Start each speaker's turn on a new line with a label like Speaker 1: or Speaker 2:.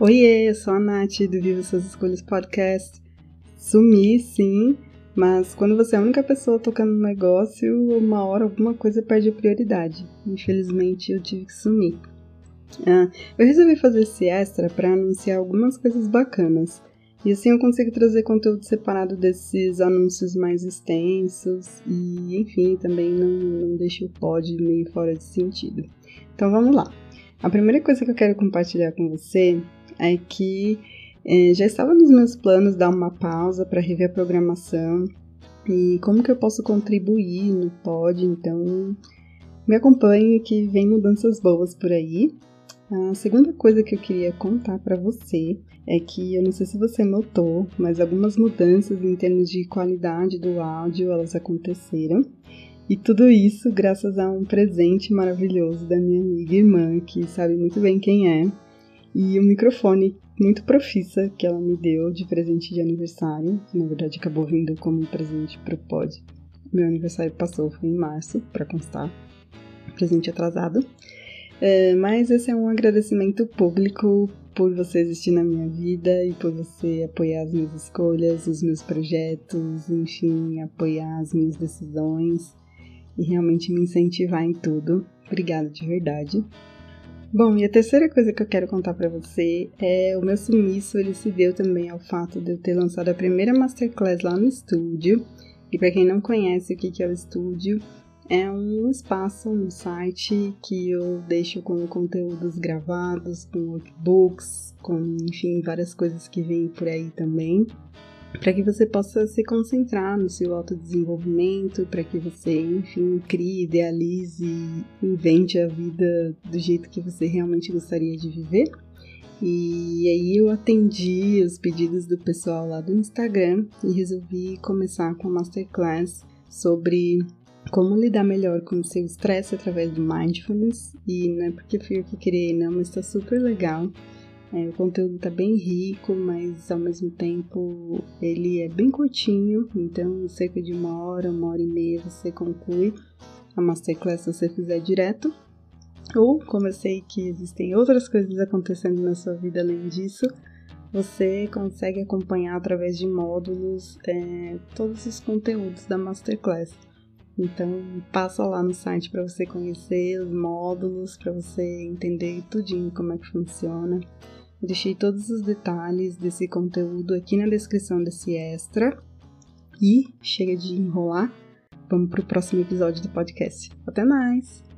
Speaker 1: Oiê, eu sou a Nath do Viva Suas Escolhas Podcast. Sumi, sim, mas quando você é a única pessoa tocando no negócio, uma hora alguma coisa perde a prioridade. Infelizmente eu tive que sumir. Ah, eu resolvi fazer esse extra para anunciar algumas coisas bacanas. E assim eu consigo trazer conteúdo separado desses anúncios mais extensos e, enfim, também não, não deixo o pod meio fora de sentido. Então vamos lá. A primeira coisa que eu quero compartilhar com você é que é, já estava nos meus planos dar uma pausa para rever a programação e como que eu posso contribuir no pod, então me acompanhe que vem mudanças boas por aí. A segunda coisa que eu queria contar para você é que eu não sei se você notou, mas algumas mudanças em termos de qualidade do áudio elas aconteceram. E tudo isso graças a um presente maravilhoso da minha amiga irmã, que sabe muito bem quem é, e um microfone muito profissa que ela me deu de presente de aniversário, que na verdade acabou vindo como um presente pro pod. Meu aniversário passou, foi em março, para constar, presente atrasado. É, mas esse é um agradecimento público por você existir na minha vida e por você apoiar as minhas escolhas, os meus projetos, enfim, apoiar as minhas decisões e realmente me incentivar em tudo. Obrigada de verdade. Bom, e a terceira coisa que eu quero contar para você é o meu sumiço, ele se deu também ao fato de eu ter lançado a primeira masterclass lá no estúdio. E para quem não conhece o que é o estúdio, é um espaço, um site que eu deixo com conteúdos gravados, com workbooks, com enfim, várias coisas que vêm por aí também para que você possa se concentrar no seu autodesenvolvimento, para que você, enfim, crie, idealize, invente a vida do jeito que você realmente gostaria de viver. E aí eu atendi os pedidos do pessoal lá do Instagram e resolvi começar com a masterclass sobre como lidar melhor com o seu estresse através do mindfulness. E não é porque fui eu que criei, não, mas tá super legal. É, o conteúdo tá bem rico, mas ao mesmo tempo ele é bem curtinho, então cerca de uma hora, uma hora e meia você conclui a masterclass se você fizer direto. Ou, como eu sei que existem outras coisas acontecendo na sua vida além disso, você consegue acompanhar através de módulos é, todos os conteúdos da masterclass. Então passa lá no site para você conhecer os módulos, para você entender tudinho como é que funciona. Deixei todos os detalhes desse conteúdo aqui na descrição desse extra. E chega de enrolar, vamos para o próximo episódio do podcast. Até mais!